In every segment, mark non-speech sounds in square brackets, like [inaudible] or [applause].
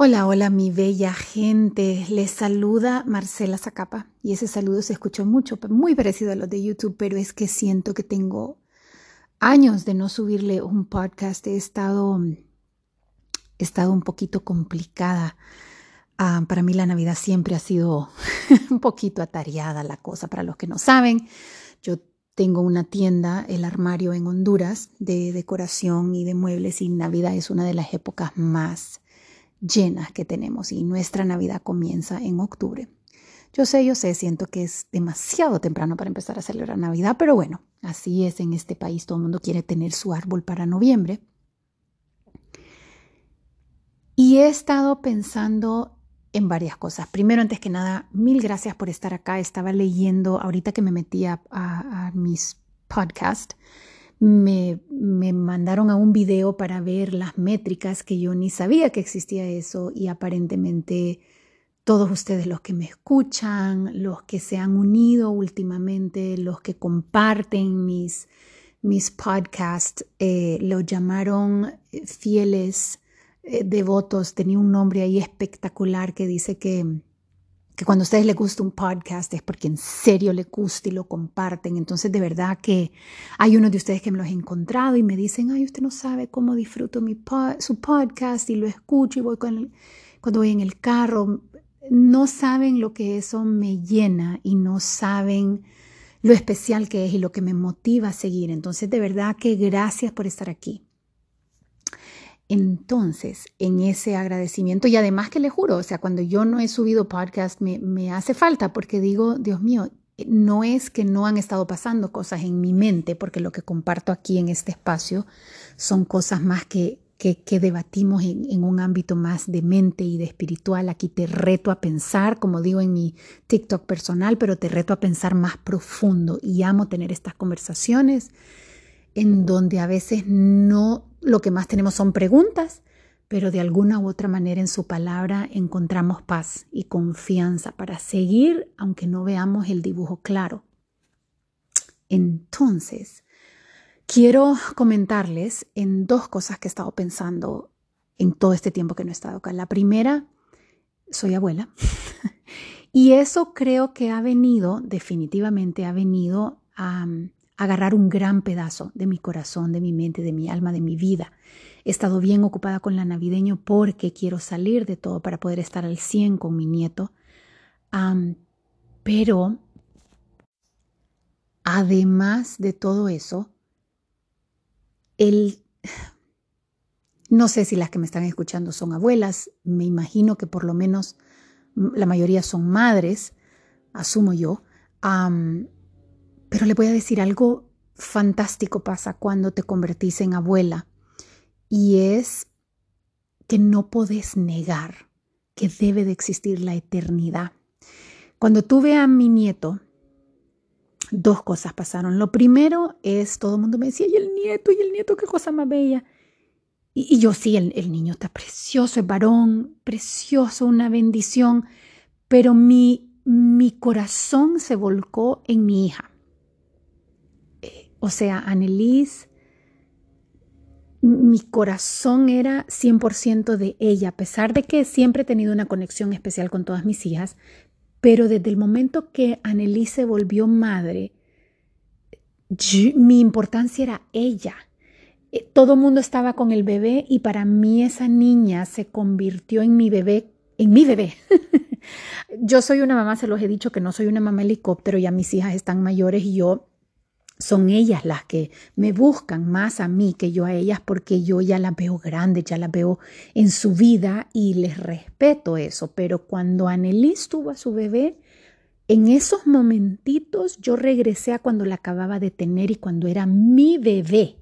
Hola, hola mi bella gente. Les saluda Marcela Zacapa y ese saludo se escuchó mucho, muy parecido a los de YouTube, pero es que siento que tengo años de no subirle un podcast. He estado, he estado un poquito complicada. Ah, para mí la Navidad siempre ha sido [laughs] un poquito atareada la cosa. Para los que no saben, yo tengo una tienda, el armario en Honduras, de decoración y de muebles y Navidad es una de las épocas más llenas que tenemos y nuestra Navidad comienza en octubre. Yo sé, yo sé, siento que es demasiado temprano para empezar a celebrar Navidad, pero bueno, así es en este país, todo el mundo quiere tener su árbol para noviembre. Y he estado pensando en varias cosas. Primero, antes que nada, mil gracias por estar acá. Estaba leyendo, ahorita que me metí a, a mis podcasts, me, me, mandaron a un video para ver las métricas que yo ni sabía que existía eso y aparentemente todos ustedes los que me escuchan, los que se han unido últimamente, los que comparten mis, mis podcasts, eh, lo llamaron eh, fieles eh, devotos. Tenía un nombre ahí espectacular que dice que que cuando a ustedes les gusta un podcast es porque en serio les gusta y lo comparten. Entonces, de verdad que hay unos de ustedes que me los he encontrado y me dicen, ay, usted no sabe cómo disfruto mi su podcast y lo escucho y voy cuando voy en el carro. No saben lo que eso me llena y no saben lo especial que es y lo que me motiva a seguir. Entonces, de verdad que gracias por estar aquí. Entonces, en ese agradecimiento, y además que le juro, o sea, cuando yo no he subido podcast, me, me, hace falta porque digo, Dios mío, no es que no han estado pasando cosas en mi mente, porque lo que comparto aquí en este espacio son cosas más que, que, que debatimos en, en, un ámbito más de mente y de espiritual. Aquí te reto a pensar, como digo en mi TikTok personal, pero te reto a pensar más profundo y amo tener estas conversaciones en donde a veces no lo que más tenemos son preguntas, pero de alguna u otra manera en su palabra encontramos paz y confianza para seguir aunque no veamos el dibujo claro. Entonces, quiero comentarles en dos cosas que he estado pensando en todo este tiempo que no he estado acá. La primera, soy abuela. [laughs] y eso creo que ha venido, definitivamente ha venido a agarrar un gran pedazo de mi corazón, de mi mente, de mi alma, de mi vida. He estado bien ocupada con la navideño porque quiero salir de todo para poder estar al 100 con mi nieto. pero además de todo eso, el, no sé si las que me están escuchando son abuelas, me imagino que por lo menos la mayoría son madres, asumo yo. Pero le voy a decir algo fantástico pasa cuando te convertís en abuela y es que no podés negar que debe de existir la eternidad. Cuando tuve a mi nieto, dos cosas pasaron. Lo primero es, todo el mundo me decía, y el nieto, y el nieto, qué cosa más bella. Y, yo sí, el, el, niño está precioso, es varón, precioso, una bendición, pero mi, mi corazón se volcó en mi hija. O sea, Annelise, mi corazón era 100% de ella, a pesar de que siempre he tenido una conexión especial con todas mis hijas, pero desde el momento que Annelise se volvió madre, mi importancia era ella. Eh, todo el mundo estaba con el bebé y para mí esa niña se convirtió en mi bebé, en mi bebé. [laughs] yo soy una mamá, se los he dicho que no soy una mamá helicóptero, ya mis hijas están mayores y yo son ellas las que me buscan más a mí que yo a ellas porque yo ya las veo grandes, ya las veo en su vida y les respeto eso. Pero cuando Annelise tuvo a su bebé, en esos momentitos yo regresé a cuando la acababa de tener y cuando era mi bebé.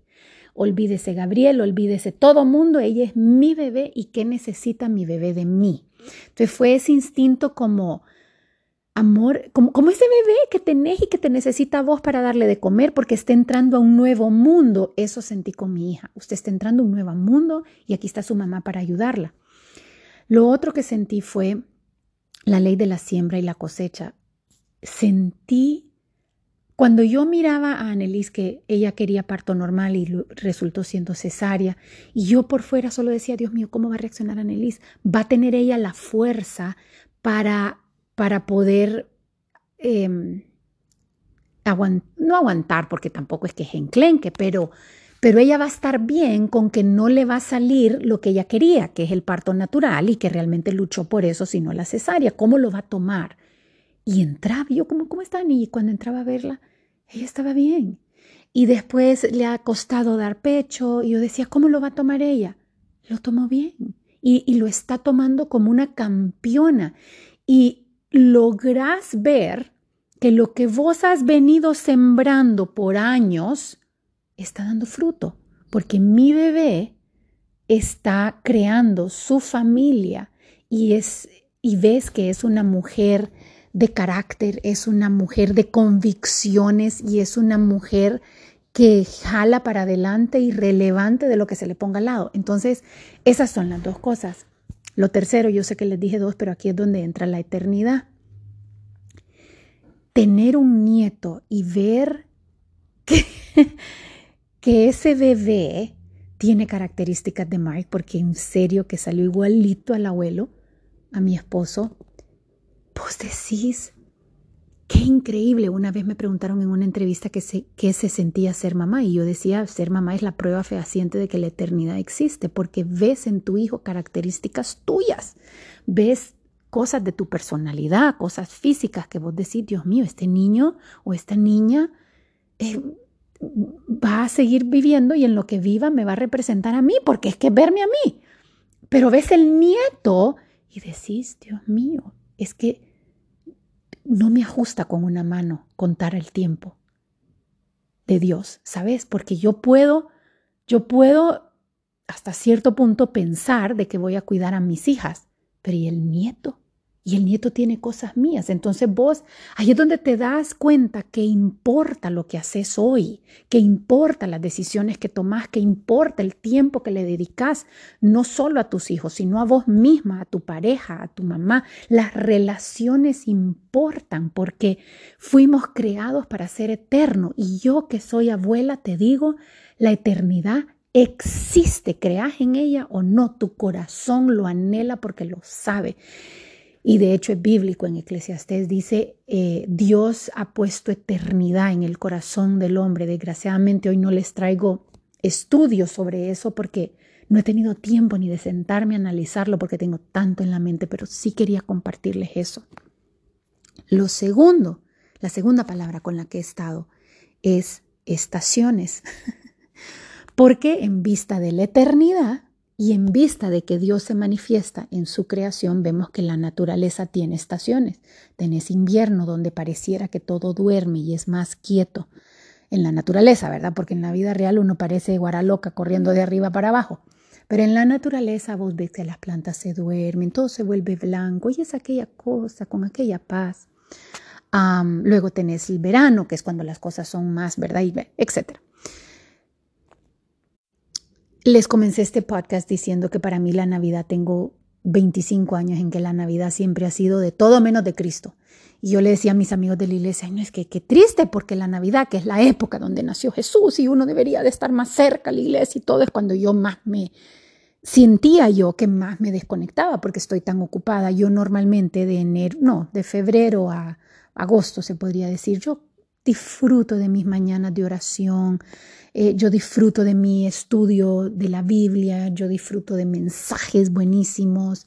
Olvídese Gabriel, olvídese todo mundo, ella es mi bebé y qué necesita mi bebé de mí. Entonces fue ese instinto como amor, como, como, ese bebé que tenés y que te necesita vos para darle de comer porque está entrando a un nuevo mundo. Eso sentí con mi hija. Usted está entrando a un nuevo mundo y aquí está su mamá para ayudarla. Lo otro que sentí fue la ley de la siembra y la cosecha. Sentí cuando yo miraba a Annelise que ella quería parto normal y resultó siendo cesárea, y yo por fuera solo decía, Dios mío, ¿cómo va a reaccionar Annelise? ¿Va a tener ella la fuerza para, para poder, em, no aguantar, porque tampoco es que es enclenque, pero, pero ella va a estar bien con que no le va a salir lo que ella quería, que es el parto natural, y que realmente luchó por eso, sino la cesárea. ¿Cómo lo va a tomar? Y entraba, yo como, ¿cómo está? Y cuando entraba a verla, ella estaba bien. Y después le ha costado dar pecho y yo decía, ¿cómo lo va a tomar ella? Lo tomó bien y, y lo está tomando como una campeona. Y logras ver que lo que vos has venido sembrando por años está dando fruto, porque mi bebé está creando su familia y es y ves que es una mujer de carácter, es una mujer de convicciones y es una mujer que jala para adelante y relevante de lo que se le ponga al lado. Entonces, esas son las dos cosas. Lo tercero, yo sé que les dije dos, pero aquí es donde entra la eternidad. Tener un nieto y ver que, [laughs] que ese bebé tiene características de Mike, porque en serio que salió igualito al abuelo, a mi esposo, Vos decís, qué increíble. Una vez me preguntaron en una entrevista qué se, se sentía ser mamá y yo decía, ser mamá es la prueba fehaciente de que la eternidad existe porque ves en tu hijo características tuyas, ves cosas de tu personalidad, cosas físicas que vos decís, Dios mío, este niño o esta niña eh, va a seguir viviendo y en lo que viva me va a representar a mí porque es que verme a mí. Pero ves el nieto y decís, Dios mío, es que no me ajusta con una mano contar el tiempo de Dios, ¿sabes? Porque yo puedo, yo puedo hasta cierto punto pensar de que voy a cuidar a mis hijas, pero ¿y el nieto? Y el nieto tiene cosas mías. Entonces vos, ahí es donde te das cuenta que importa lo que haces hoy, que importa las decisiones que tomás, que importa el tiempo que le dedicas, no solo a tus hijos, sino a vos misma, a tu pareja, a tu mamá. Las relaciones importan porque fuimos creados para ser eternos. Y yo que soy abuela, te digo, la eternidad existe, creas en ella o no, tu corazón lo anhela porque lo sabe. Y de hecho es bíblico en Eclesiastés, dice, eh, Dios ha puesto eternidad en el corazón del hombre. Desgraciadamente hoy no les traigo estudios sobre eso porque no he tenido tiempo ni de sentarme a analizarlo porque tengo tanto en la mente, pero sí quería compartirles eso. Lo segundo, la segunda palabra con la que he estado es estaciones. [laughs] porque en vista de la eternidad, y en vista de que Dios se manifiesta en su creación, vemos que la naturaleza tiene estaciones. Tenés invierno donde pareciera que todo duerme y es más quieto en la naturaleza, ¿verdad? Porque en la vida real uno parece guaraloca corriendo de arriba para abajo. Pero en la naturaleza vos ves que las plantas se duermen, todo se vuelve blanco y es aquella cosa con aquella paz. luego tenés el verano, que es cuando las cosas son más, ¿verdad? Y, etcétera. Les comencé este podcast diciendo que para mí la Navidad tengo 25 años en que la Navidad siempre ha sido de todo menos de Cristo. Y yo le decía a mis amigos de la iglesia, no es que qué triste porque la Navidad, que es la época donde nació Jesús y uno debería de estar más cerca a la iglesia y todo, es cuando yo más me sentía yo que más me desconectaba porque estoy tan ocupada. Yo normalmente de enero, no, de febrero a agosto se podría decir, yo disfruto de mis mañanas de oración, eh, yo disfruto de mi estudio de la Biblia, yo disfruto de mensajes buenísimos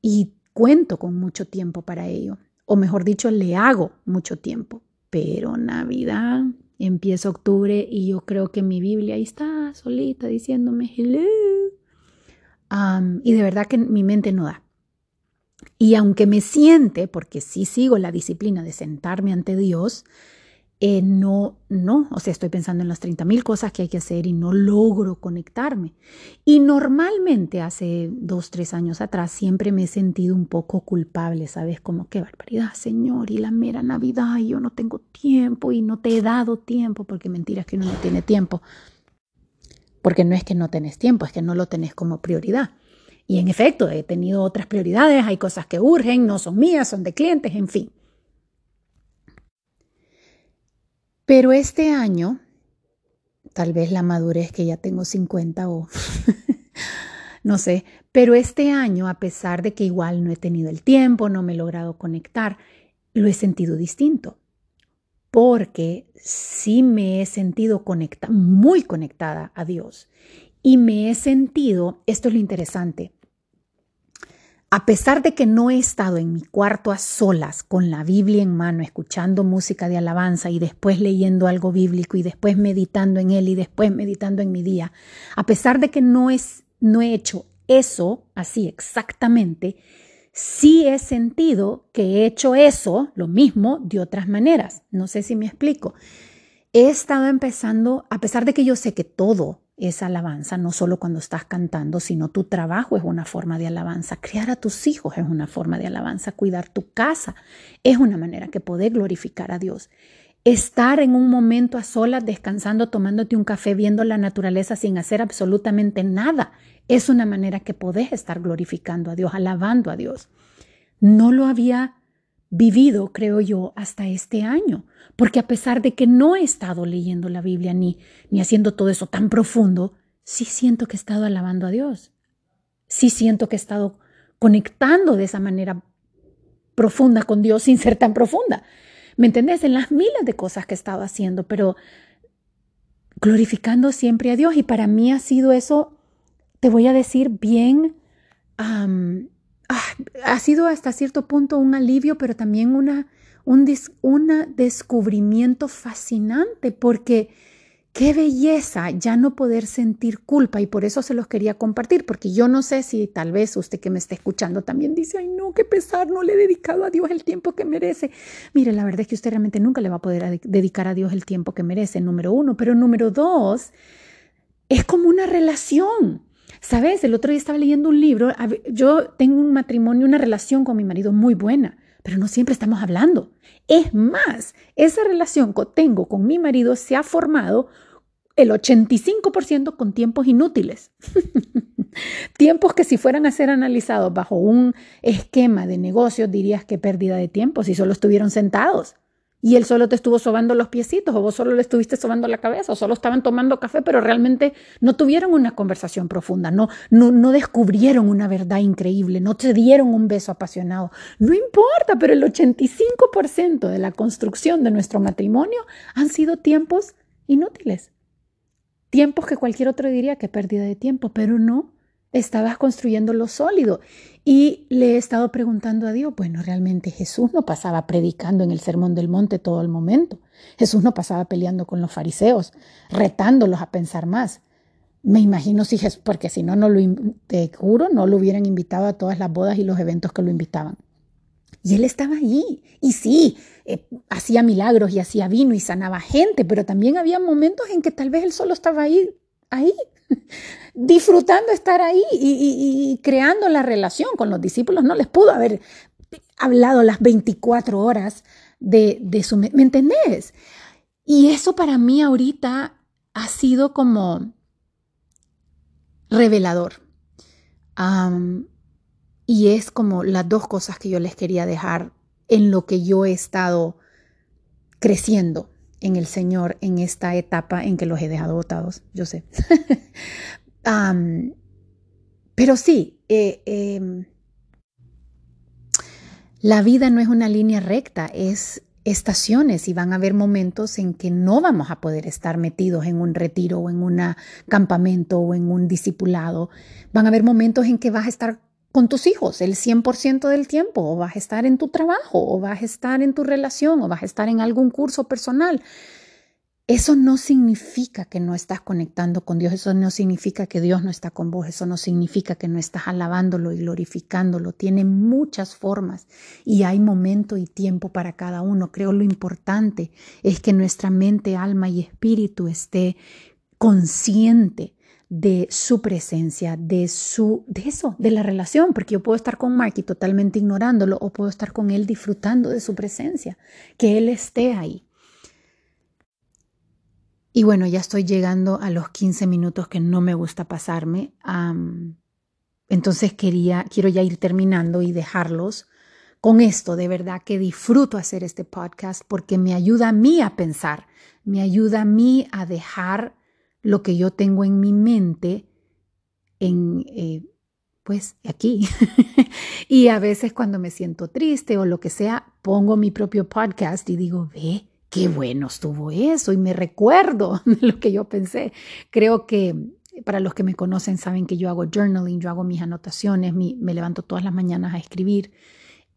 y cuento con mucho tiempo para ello. O mejor dicho, le hago mucho tiempo. Pero Navidad empieza octubre y yo creo que mi Biblia ahí está solita diciéndome hello. y de verdad que mi mente no da. Y aunque me siente, porque sí sigo la disciplina de sentarme ante Dios, eh, no, no, o sea, estoy pensando en las 30 mil cosas que hay que hacer y no logro conectarme. Y normalmente hace dos, tres años atrás siempre me he sentido un poco culpable, ¿sabes? Como qué barbaridad, Señor, y la mera Navidad, y yo no tengo tiempo y no te he dado tiempo, porque mentiras que uno no tiene tiempo. Porque no es que no tenés tiempo, es que no lo tenés como prioridad. Y en efecto, he tenido otras prioridades, hay cosas que urgen, no son mías, son de clientes, en fin. Pero este año, tal vez la madurez que ya tengo 50 o [laughs] no sé, pero este año, a pesar de que igual no he tenido el tiempo, no me he logrado conectar, lo he sentido distinto. Porque sí me he sentido conectada, muy conectada a Dios. Y me he sentido, esto es lo interesante, a pesar de que no he estado en mi cuarto a solas con la Biblia en mano, escuchando música de alabanza y después leyendo algo bíblico y después meditando en él y después meditando en mi día, a pesar de que no, es, no he hecho eso así exactamente, sí he sentido que he hecho eso, lo mismo, de otras maneras. No sé si me explico. He estado empezando, a pesar de que yo sé que todo esa alabanza, no solo cuando estás cantando, sino tu trabajo es una forma de alabanza, criar a tus hijos es una forma de alabanza, cuidar tu casa es una manera que poder glorificar a Dios. Estar en un momento a solas, descansando, tomándote un café, viendo la naturaleza sin hacer absolutamente nada, es una manera que podés estar glorificando a Dios, alabando a Dios. No lo había vivido, creo yo, hasta este año, porque a pesar de que no he estado leyendo la Biblia ni, ni haciendo todo eso tan profundo, sí siento que he estado alabando a Dios. Sí siento que he estado conectando de esa manera profunda con Dios sin ser tan profunda. ¿Me entendés? En las miles de cosas que he estado haciendo, pero glorificando siempre a Dios. Y para mí ha sido eso, te voy a decir, bien ha sido hasta cierto punto un alivio, pero también una, un descubrimiento fascinante, porque qué belleza ya no poder sentir culpa y por eso se los quería compartir, porque yo no sé si tal vez usted que me está escuchando también dice, ay no, qué pesar, no le he dedicado a Dios el tiempo que merece. Mire, la verdad es que usted realmente nunca le va a poder dedicar a Dios el tiempo que merece, número uno, pero número dos, es como una relación. Sabes, el otro día estaba leyendo un libro, yo tengo un matrimonio, una relación con mi marido muy buena, pero no siempre estamos hablando. Es más, esa relación que tengo con mi marido se ha formado el 85% con tiempos inútiles. [laughs] tiempos que si fueran a ser analizados bajo un esquema de negocios dirías que pérdida de tiempo si solo estuvieron sentados y él solo te estuvo sobando los piecitos o vos solo le estuviste sobando la cabeza o solo estaban tomando café, pero realmente no tuvieron una conversación profunda, no, no, no descubrieron una verdad increíble, no te dieron un beso apasionado. No importa, pero el 85% de la construcción de nuestro matrimonio han sido tiempos inútiles. Tiempos que cualquier otro diría que pérdida de tiempo, pero no estabas construyendo lo sólido. Y le he estado preguntando a Dios, bueno, realmente Jesús no pasaba predicando en el Sermón del Monte todo el momento. Jesús no pasaba peleando con los fariseos, retándolos a pensar más. Me imagino si Jesús, porque si no, no lo, te juro, no lo hubieran invitado a todas las bodas y los eventos que lo invitaban. Y él estaba allí. Y sí, eh, hacía milagros y hacía vino y sanaba gente, pero también había momentos en que tal vez él solo estaba ahí, ahí, disfrutando estar ahí y, creando la relación con los discípulos. No les pudo haber hablado las 24 horas de, de su... ¿Me entendés? Y eso para mí ahorita ha sido como revelador. y es como las dos cosas que yo les quería dejar en lo que yo he estado creciendo en el Señor en esta etapa en que los he dejado botados, yo sé. [laughs] pero sí, eh, em, la vida no es una línea recta, es estaciones y van a haber momentos en que no vamos a poder estar metidos en un retiro o en un campamento o en un discipulado. Van a haber momentos en que vas a estar con tus hijos el 100% del tiempo, o vas a estar en tu trabajo, o vas a estar en tu relación, o vas a estar en algún curso personal. Eso no significa que no estás conectando con Dios, eso no significa que Dios no está con vos, eso no significa que no estás alabándolo y glorificándolo. Tiene muchas formas y hay momento y tiempo para cada uno. Creo lo importante es que nuestra mente, alma y espíritu esté consciente de su presencia, de su, de eso, de la relación, porque yo puedo estar con Marky totalmente ignorándolo o puedo estar con él disfrutando de su presencia, que él esté ahí. Y bueno, ya estoy llegando a los 15 minutos que no me gusta pasarme. entonces quería, quiero ya ir terminando y dejarlos con esto, de verdad que disfruto hacer este podcast porque me ayuda a mí a pensar, me ayuda a mí a dejar lo que yo tengo en mi mente en, eh, pues, aquí. [laughs] y a veces cuando me siento triste o lo que sea, pongo mi propio podcast y digo, ve, qué bueno estuvo eso y me recuerdo [laughs] lo que yo pensé. Creo que para los que me conocen saben que yo hago journaling, yo hago mis anotaciones, me levanto todas las mañanas a escribir.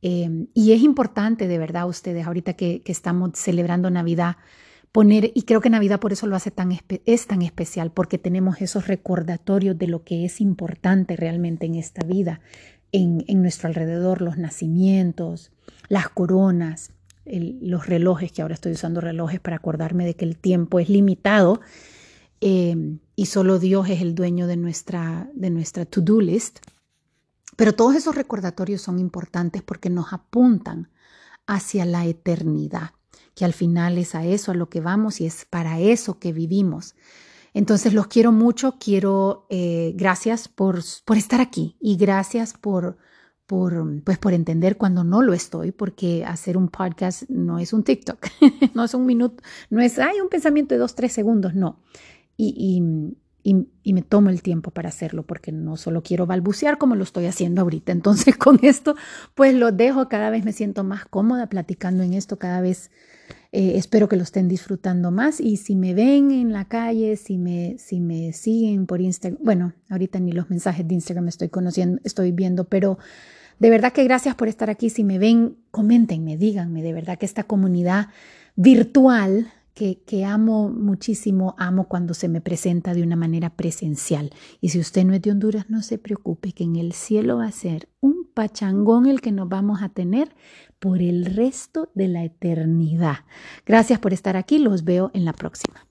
Em, y es importante, de verdad, ustedes, ahorita que, estamos celebrando Navidad, y creo que Navidad por eso lo hace tan, es tan especial, porque tenemos esos recordatorios de lo que es importante realmente en esta vida, en, nuestro alrededor, los nacimientos, las coronas, los relojes, que ahora estoy usando relojes para acordarme de que el tiempo es limitado em, y solo Dios es el dueño de nuestra, de nuestra to-do list. Pero todos esos recordatorios son importantes porque nos apuntan hacia la eternidad, que al final es a eso a lo que vamos y es para eso que vivimos. Entonces los quiero mucho, quiero, eh, gracias por, por, estar aquí y gracias por, por, pues por entender cuando no lo estoy, porque hacer un podcast no es un TikTok, [laughs] no es un minuto, no es, hay un pensamiento de dos, tres segundos, no. y, y, me tomo el tiempo para hacerlo porque no solo quiero balbucear como lo estoy haciendo ahorita. Entonces [laughs] con esto pues lo dejo, cada vez me siento más cómoda platicando en esto, cada vez eh, espero que lo estén disfrutando más y si me ven en la calle, si me, si me siguen por Instagram, bueno, ahorita ni los mensajes de Instagram estoy conociendo, estoy viendo, pero de verdad que gracias por estar aquí. Si me ven, coméntenme, díganme, de verdad que esta comunidad virtual que, amo muchísimo, amo cuando se me presenta de una manera presencial. Y si usted no es de Honduras, no se preocupe, que en el cielo va a ser un pachangón el que nos vamos a tener por el resto de la eternidad. Gracias por estar aquí, los veo en la próxima.